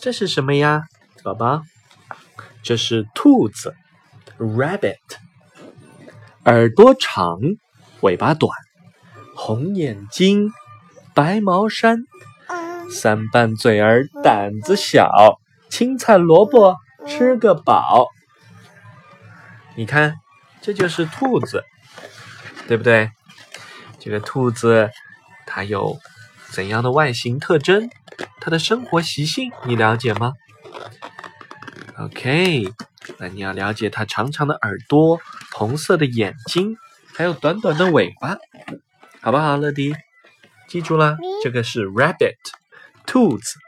这是什么呀，宝宝？这是兔子，rabbit。耳朵长，尾巴短，红眼睛，白毛衫，三瓣嘴儿，胆子小，青菜萝卜吃个饱。你看，这就是兔子，对不对？这个兔子它有怎样的外形特征？它的生活习性你了解吗？OK，那你要了解它长长的耳朵、红色的眼睛，还有短短的尾巴，好不好，乐迪？记住了，这个是 rabbit，兔子。